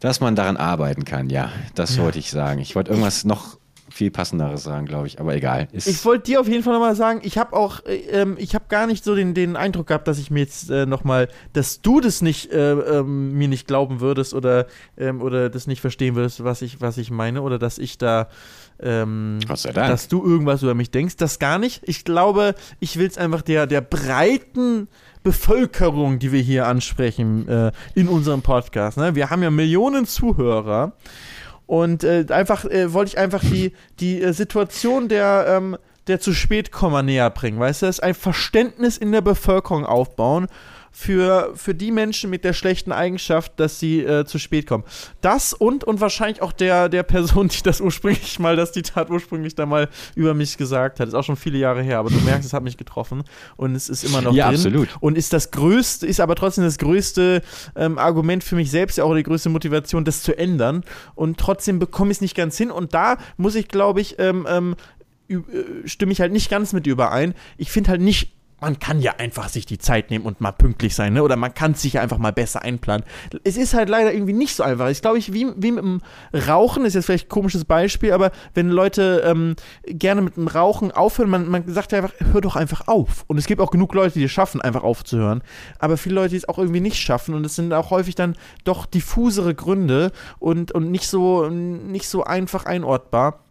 Dass man daran arbeiten kann, ja. Das wollte ich sagen. Ich wollte irgendwas noch viel passenderes sagen, glaube ich. Aber egal. Ist, Ich wollte dir auf jeden Fall nochmal sagen, ich habe auch, äh, ähm, ich habe gar nicht so den, den Eindruck gehabt, dass ich mir jetzt äh, nochmal, dass du das nicht, äh, ähm, mir nicht glauben würdest oder, ähm, oder das nicht verstehen würdest, was ich, was ich meine oder dass ich da, ähm, Gott sei Dank. dass du irgendwas über mich denkst. Das gar nicht. Ich glaube, ich will es einfach der, der breiten Bevölkerung, die wir hier ansprechen äh, in unserem Podcast. Ne? Wir haben ja Millionen Zuhörer. Und äh, einfach äh, wollte ich einfach die, die äh, Situation der, ähm, der zu spät Komma näher bringen. Weißt du, das ist ein Verständnis in der Bevölkerung aufbauen für, für die Menschen mit der schlechten Eigenschaft, dass sie äh, zu spät kommen. Das und und wahrscheinlich auch der, der Person, die das ursprünglich mal, das Zitat ursprünglich da mal über mich gesagt hat. Ist auch schon viele Jahre her, aber du merkst, es hat mich getroffen und es ist immer noch Ja, drin. absolut. Und ist das größte, ist aber trotzdem das größte ähm, Argument für mich selbst, ja auch die größte Motivation, das zu ändern. Und trotzdem bekomme ich es nicht ganz hin. Und da muss ich, glaube ich, ähm, ähm, äh, stimme ich halt nicht ganz mit überein. Ich finde halt nicht, man kann ja einfach sich die Zeit nehmen und mal pünktlich sein, ne? Oder man kann sich ja einfach mal besser einplanen. Es ist halt leider irgendwie nicht so einfach. Ich glaube, ich, wie, wie mit dem Rauchen, ist jetzt vielleicht ein komisches Beispiel, aber wenn Leute ähm, gerne mit dem Rauchen aufhören, man, man sagt ja einfach, hör doch einfach auf. Und es gibt auch genug Leute, die es schaffen, einfach aufzuhören. Aber viele Leute, die es auch irgendwie nicht schaffen. Und es sind auch häufig dann doch diffusere Gründe und, und nicht so, nicht so einfach einordbar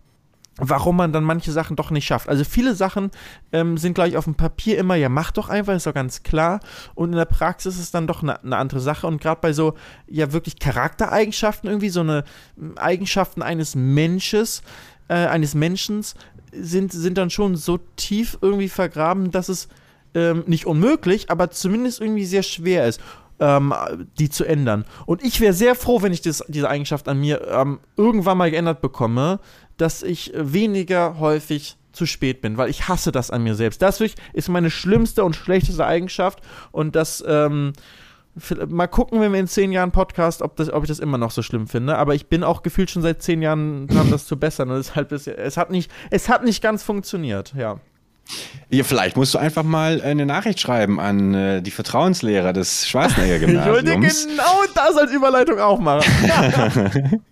warum man dann manche Sachen doch nicht schafft. Also viele Sachen ähm, sind, glaube ich, auf dem Papier immer, ja, mach doch einfach, ist doch ganz klar. Und in der Praxis ist es dann doch eine, eine andere Sache. Und gerade bei so, ja, wirklich Charaktereigenschaften irgendwie, so eine ähm, Eigenschaften eines Mensches, äh, eines Menschens, sind, sind dann schon so tief irgendwie vergraben, dass es ähm, nicht unmöglich, aber zumindest irgendwie sehr schwer ist ähm, die zu ändern. Und ich wäre sehr froh, wenn ich das, diese Eigenschaft an mir ähm, irgendwann mal geändert bekomme, dass ich weniger häufig zu spät bin, weil ich hasse das an mir selbst. Das ist meine schlimmste und schlechteste Eigenschaft und das ähm, mal gucken, wenn wir in zehn Jahren Podcast, ob, das, ob ich das immer noch so schlimm finde. Aber ich bin auch gefühlt schon seit zehn Jahren dran, das zu bessern. Und deshalb ist, es hat nicht, es hat nicht ganz funktioniert. Ja. Ja, vielleicht musst du einfach mal eine Nachricht schreiben an äh, die Vertrauenslehrer des Schwarzenegger Ich wollte genau das als Überleitung auch machen.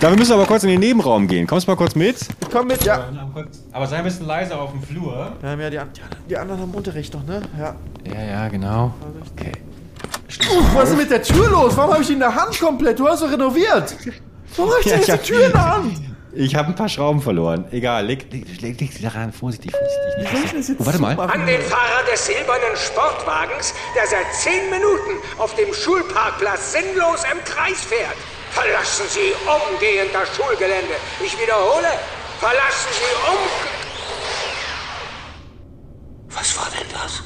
Dafür müssen wir aber kurz in den Nebenraum gehen. Kommst du mal kurz mit? Komm mit, ja. Aber sei ein bisschen leiser auf dem Flur. Haben ja die, an- die anderen haben Unterricht noch, ne? Ja. Ja, ja, genau. Okay. Was ist denn mit der Tür los? Warum habe ich die in der Hand komplett? Du hast doch renoviert. Warum habe ich Ja, denn ich jetzt hab- die Tür in der Hand? Ich habe ein paar Schrauben verloren. Egal, leg, leg, leg, leg sie daran. Vorsichtig, vorsichtig. Wie soll ich das jetzt Oh, warte mal. An den Fahrer des silbernen Sportwagens, der seit zehn Minuten auf dem Schulparkplatz sinnlos im Kreis fährt. Verlassen Sie umgehend das Schulgelände. Ich wiederhole, verlassen Sie um... Was war denn das?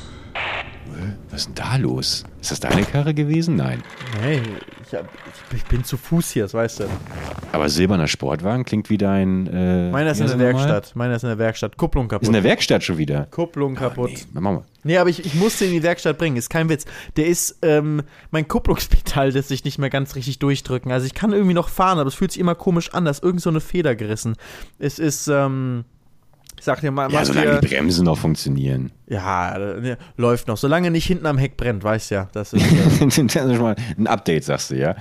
Was ist denn da los? Ist das deine Karre gewesen? Nein. Nee, ich, bin zu Fuß hier, das weißt du. Aber silberner Sportwagen klingt wie dein. Äh, Meiner ist in der er? Werkstatt. Meiner ist in der Werkstatt. Kupplung Ist kaputt. in der Werkstatt schon wieder. Kupplung kaputt. Nee, machen wir. Nee, aber ich, ich musste ihn in die Werkstatt bringen, ist kein Witz. Der ist, ähm, mein Kupplungspedal lässt sich nicht mehr ganz richtig durchdrücken. Also ich kann irgendwie noch fahren, aber es fühlt sich immer komisch an, da ist irgend so eine Feder gerissen. Es ist, ähm, sag dir mal, Ja, solange dir- die Bremsen noch funktionieren. ja, ne, läuft noch. Solange nicht hinten am Heck brennt, weißt ja. Das ist, äh, das ist schon mal ein Update, sagst du, ja.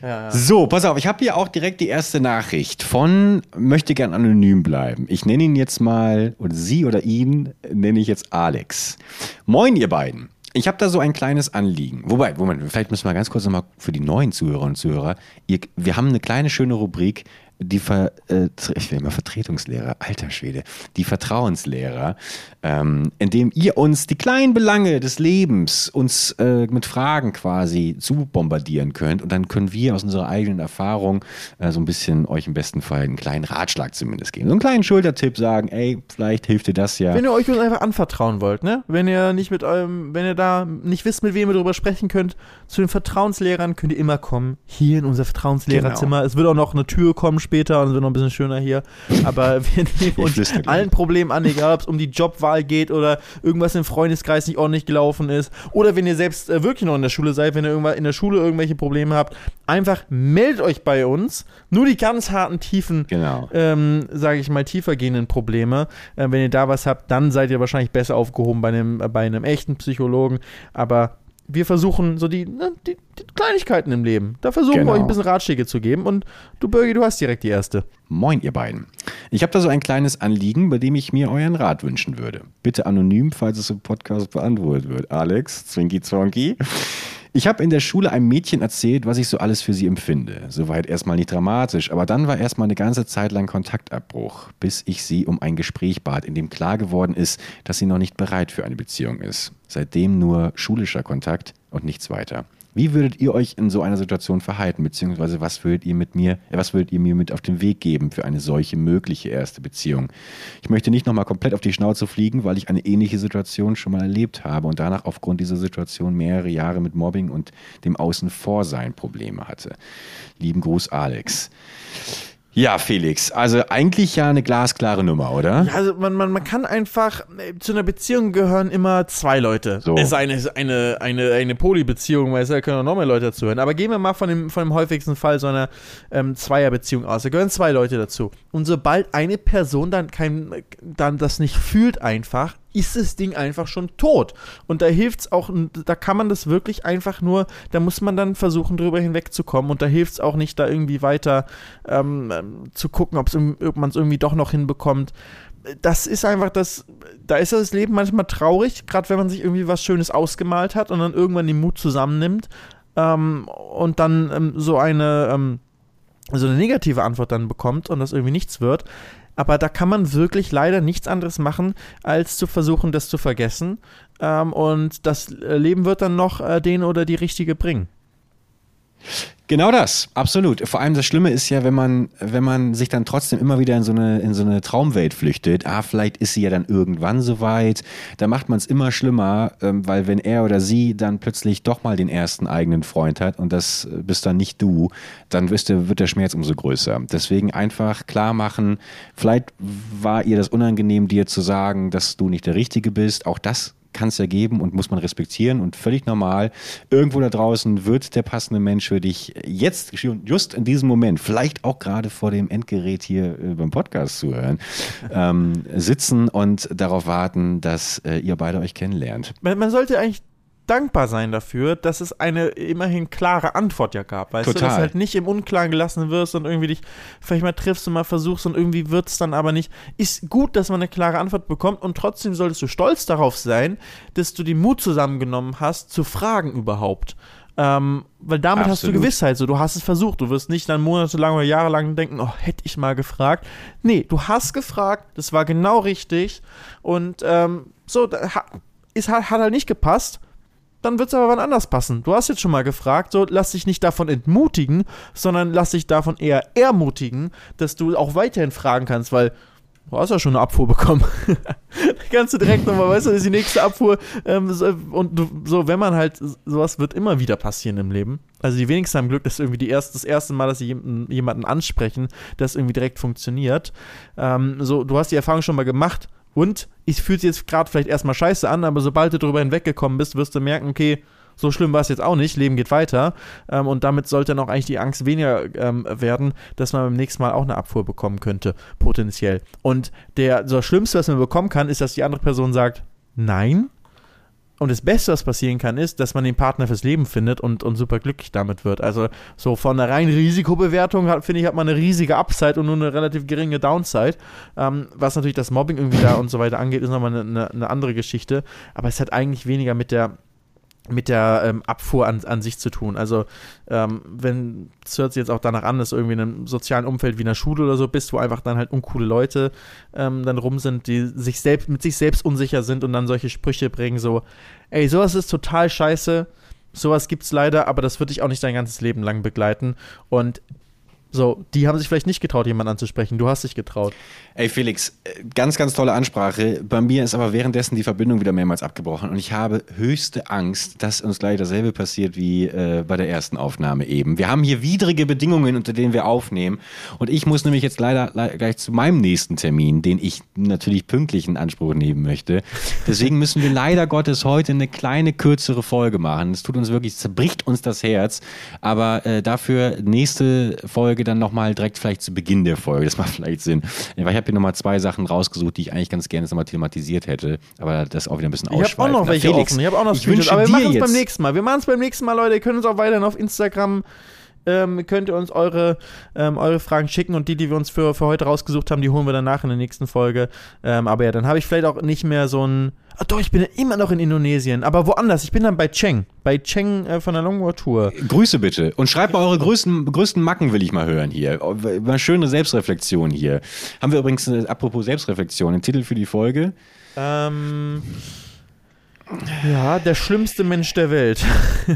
Ja, So, pass auf, ich habe hier auch direkt die erste Nachricht von möchte gern anonym bleiben. Ich nenne ihn jetzt mal, oder sie oder ihn nenne ich jetzt Alex. Moin, ihr beiden. Ich habe da so ein kleines Anliegen. Wobei, Moment, vielleicht müssen wir ganz kurz nochmal für die neuen Zuhörerinnen und Zuhörer. Ihr, wir haben eine kleine schöne Rubrik, die Ver, äh, ich will immer Vertretungslehrer, alter Schwede, die Vertrauenslehrer, ähm, indem ihr uns die kleinen Belange des Lebens uns äh, mit Fragen quasi zu bombardieren könnt und dann können wir aus unserer eigenen Erfahrung äh, so ein bisschen euch im besten Fall einen kleinen Ratschlag zumindest geben. So einen kleinen Schultertipp sagen, ey, vielleicht hilft dir das ja. Wenn ihr euch uns einfach anvertrauen wollt, ne? Wenn ihr nicht mit eurem, wenn ihr da nicht wisst, mit wem ihr darüber sprechen könnt, zu den Vertrauenslehrern könnt ihr immer kommen. Hier in unser Vertrauenslehrerzimmer. Es wird auch noch eine Tür kommen später und es wird noch ein bisschen schöner hier. Aber wir nehmen uns allen Problemen an, egal ob es um die Jobwahl geht oder irgendwas im Freundeskreis nicht ordentlich gelaufen ist. Oder wenn ihr selbst äh, wirklich noch in der Schule seid, wenn ihr irgendwann in der Schule irgendwelche Probleme habt, einfach meldet euch bei uns. Nur die ganz harten, tiefen, Genau. ähm, sage ich mal, tiefer gehenden Probleme. Äh, wenn ihr da was habt, dann seid ihr wahrscheinlich besser aufgehoben bei einem, äh, bei einem echten Psychologen. Aber wir versuchen so die, ne, die, die Kleinigkeiten im Leben. Da versuchen Genau. wir euch ein bisschen Ratschläge zu geben. Und du, Birgi, du hast direkt die erste. Moin, ihr beiden. Ich habe da so ein kleines Anliegen, bei dem ich mir euren Rat wünschen würde. Bitte anonym, falls es im Podcast beantwortet wird. Alex, Zwinky Zwonky. Ich habe in der Schule einem Mädchen erzählt, was ich so alles für sie empfinde. Soweit erstmal nicht dramatisch, aber dann war erstmal eine ganze Zeit lang Kontaktabbruch, bis ich sie um ein Gespräch bat, in dem klar geworden ist, dass sie noch nicht bereit für eine Beziehung ist. Seitdem nur schulischer Kontakt und nichts weiter. Wie würdet ihr euch in so einer Situation verhalten, beziehungsweise was würdet ihr mit mir, äh, was würdet ihr mir mit auf den Weg geben für eine solche mögliche erste Beziehung? Ich möchte nicht nochmal komplett auf die Schnauze fliegen, weil ich eine ähnliche Situation schon mal erlebt habe und danach aufgrund dieser Situation mehrere Jahre mit Mobbing und dem Außenvorsein Probleme hatte. Lieben Gruß, Alex. Ja, Felix, also eigentlich ja eine glasklare Nummer, oder? Ja, also man, man, man kann einfach, äh, zu einer Beziehung gehören immer zwei Leute. So. Es ist eine, eine, eine, eine Polybeziehung, weil es da können auch noch mehr Leute dazuhören. Aber gehen wir mal von dem, von dem häufigsten Fall so einer ähm, Zweierbeziehung aus. Da gehören zwei Leute dazu. Und sobald eine Person dann kein, dann das nicht fühlt einfach, ist das Ding einfach schon tot. Und da hilft es auch, da kann man das wirklich einfach nur, da muss man dann versuchen, drüber hinwegzukommen. Und da hilft es auch nicht, da irgendwie weiter ähm, ähm, zu gucken, ob man es irgendwie doch noch hinbekommt. Das ist einfach das, da ist das Leben manchmal traurig, gerade wenn man sich irgendwie was Schönes ausgemalt hat und dann irgendwann den Mut zusammennimmt ähm, und dann ähm, so eine, ähm, so eine negative Antwort dann bekommt und das irgendwie nichts wird. Aber da kann man wirklich leider nichts anderes machen, als zu versuchen, das zu vergessen. Ähm, und das Leben wird dann noch äh, den oder die Richtige bringen. Genau das, absolut. Vor allem das Schlimme ist ja, wenn man, wenn man sich dann trotzdem immer wieder in so eine, in so eine Traumwelt flüchtet, ah, vielleicht ist sie ja dann irgendwann soweit, da macht man es immer schlimmer, ähm, weil wenn er oder sie dann plötzlich doch mal den ersten eigenen Freund hat und das äh, bist dann nicht du, dann wirst du, wird der Schmerz umso größer. Deswegen einfach klar machen, vielleicht war ihr das unangenehm, dir zu sagen, dass du nicht der Richtige bist, auch das kann es ja geben und muss man respektieren und völlig normal. Irgendwo da draußen wird der passende Mensch für dich jetzt, just in diesem Moment, vielleicht auch gerade vor dem Endgerät hier äh, beim Podcast zuhören, ähm, sitzen und darauf warten, dass äh, ihr beide euch kennenlernt. Man, man sollte eigentlich dankbar sein dafür, dass es eine immerhin klare Antwort ja gab. Weißt du, Total. dass du halt nicht im Unklaren gelassen wirst und irgendwie dich vielleicht mal triffst und mal versuchst und irgendwie wird es dann aber nicht. Ist gut, dass man eine klare Antwort bekommt und trotzdem solltest du stolz darauf sein, dass du den Mut zusammengenommen hast, zu fragen überhaupt. Ähm, weil damit hast du Absolut. Gewissheit, so du hast es versucht. Du wirst nicht dann monatelang oder jahrelang denken, oh, hätte ich mal gefragt. Nee, du hast gefragt, das war genau richtig und ähm, so, da, ha, ist, hat, hat halt nicht gepasst dann wird es aber wann anders passen. Du hast jetzt schon mal gefragt, so lass dich nicht davon entmutigen, sondern lass dich davon eher ermutigen, dass du auch weiterhin fragen kannst, weil du hast ja schon eine Abfuhr bekommen. kannst du direkt nochmal, weißt du, ist die nächste Abfuhr. Ähm, so, und du, so, wenn man halt, sowas wird immer wieder passieren im Leben. Also die wenigsten haben Glück, dass irgendwie die erste, das erste Mal, dass sie jemanden, jemanden ansprechen, das irgendwie direkt funktioniert. Ähm, so, du hast die Erfahrung schon mal gemacht und es fühlt sich jetzt gerade vielleicht erstmal scheiße an, aber sobald du darüber hinweggekommen bist, wirst du merken, okay, so schlimm war es jetzt auch nicht, Leben geht weiter. Ähm, und damit sollte dann auch eigentlich die Angst weniger ähm, werden, dass man beim nächsten Mal auch eine Abfuhr bekommen könnte, potenziell. Und der, so das Schlimmste, was man bekommen kann, ist, dass die andere Person sagt, nein. Und das Beste, was passieren kann, ist, dass man den Partner fürs Leben findet und, und super glücklich damit wird. Also so von der reinen Risikobewertung, finde ich, hat man eine riesige Upside und nur eine relativ geringe Downside. Ähm, was natürlich das Mobbing irgendwie da und so weiter angeht, ist nochmal eine, eine andere Geschichte. Aber es hat eigentlich weniger mit der mit der ähm, Abfuhr an, an sich zu tun. Also, ähm, wenn, es hört sich jetzt auch danach an, dass irgendwie in einem sozialen Umfeld wie einer Schule oder so bist, wo einfach dann halt uncoole Leute ähm, dann rum sind, die sich selbst, mit sich selbst unsicher sind und dann solche Sprüche bringen, so, ey, sowas ist total scheiße, sowas gibt's leider, aber das wird dich auch nicht dein ganzes Leben lang begleiten. Und so, die haben sich vielleicht nicht getraut, jemanden anzusprechen. Du hast dich getraut. Ey, Felix, äh, ganz, ganz tolle Ansprache. Bei mir ist aber währenddessen die Verbindung wieder mehrmals abgebrochen und ich habe höchste Angst, dass uns gleich dasselbe passiert wie äh, bei der ersten Aufnahme eben. Wir haben hier widrige Bedingungen, unter denen wir aufnehmen und ich muss nämlich jetzt leider, leider gleich zu meinem nächsten Termin, den ich natürlich pünktlich in Anspruch nehmen möchte. Deswegen müssen wir leider Gottes heute eine kleine, kürzere Folge machen. Es tut uns wirklich, zerbricht uns das Herz, aber äh, dafür nächste Folge Folge dann nochmal direkt vielleicht zu Beginn der Folge. Das macht vielleicht Sinn. Weil ich habe hier nochmal zwei Sachen rausgesucht, die ich eigentlich ganz gerne nochmal thematisiert hätte. Aber das auch wieder ein bisschen ausschweifen. Ich habe auch noch welche Felix, offen. Ich habe auch noch Screenshots. Aber wir machen es beim nächsten Mal. Wir machen es beim nächsten Mal, Leute. Ihr könnt uns auch weiterhin auf Instagram ähm, könnt ihr uns eure, ähm, eure Fragen schicken und die, die wir uns für, für heute rausgesucht haben, die holen wir danach in der nächsten Folge. Ähm, aber ja, dann habe ich vielleicht auch nicht mehr so ein. Ach doch, ich bin ja immer noch in Indonesien, aber woanders. Ich bin dann bei Cheng, bei Cheng äh, von der Longboard Tour. Grüße bitte und schreibt mal eure größten, größten Macken, will ich mal hören hier. Mal schöne Selbstreflexion hier. Haben wir übrigens, äh, apropos Selbstreflexion, einen Titel für die Folge? Ähm. Ja, der schlimmste Mensch der Welt.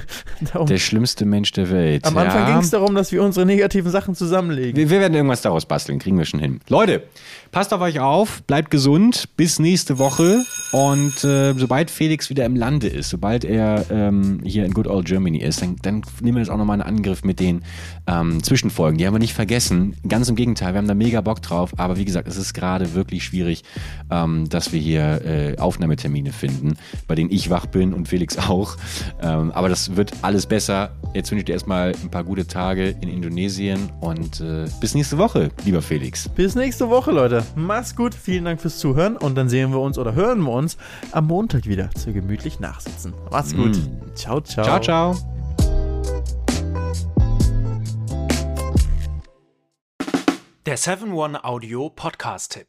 der schlimmste Mensch der Welt. Am Anfang ja. ging es darum, dass wir unsere negativen Sachen zusammenlegen. Wir, wir, werden irgendwas daraus basteln, kriegen wir schon hin. Leute, passt auf euch auf, bleibt gesund, bis nächste Woche. Und äh, sobald Felix wieder im Lande ist, sobald er ähm, hier in Good Old Germany ist, dann, dann nehmen wir jetzt auch nochmal einen Angriff mit den ähm, Zwischenfolgen. Die haben wir nicht vergessen. Ganz im Gegenteil, wir haben da mega Bock drauf. Aber wie gesagt, es ist gerade wirklich schwierig, ähm, dass wir hier äh, Aufnahmetermine finden, bei denen denen ich wach bin und Felix auch. Ähm, aber das wird alles besser. Jetzt wünsche ich dir erstmal ein paar gute Tage in Indonesien und äh, bis nächste Woche, lieber Felix. Bis nächste Woche, Leute. Mach's gut. Vielen Dank fürs Zuhören und dann sehen wir uns oder hören wir uns am Montag wieder zu gemütlich nachsitzen. Macht's gut. Mm. Ciao, ciao. Ciao, ciao. Der 7-One Audio Podcast-Tipp.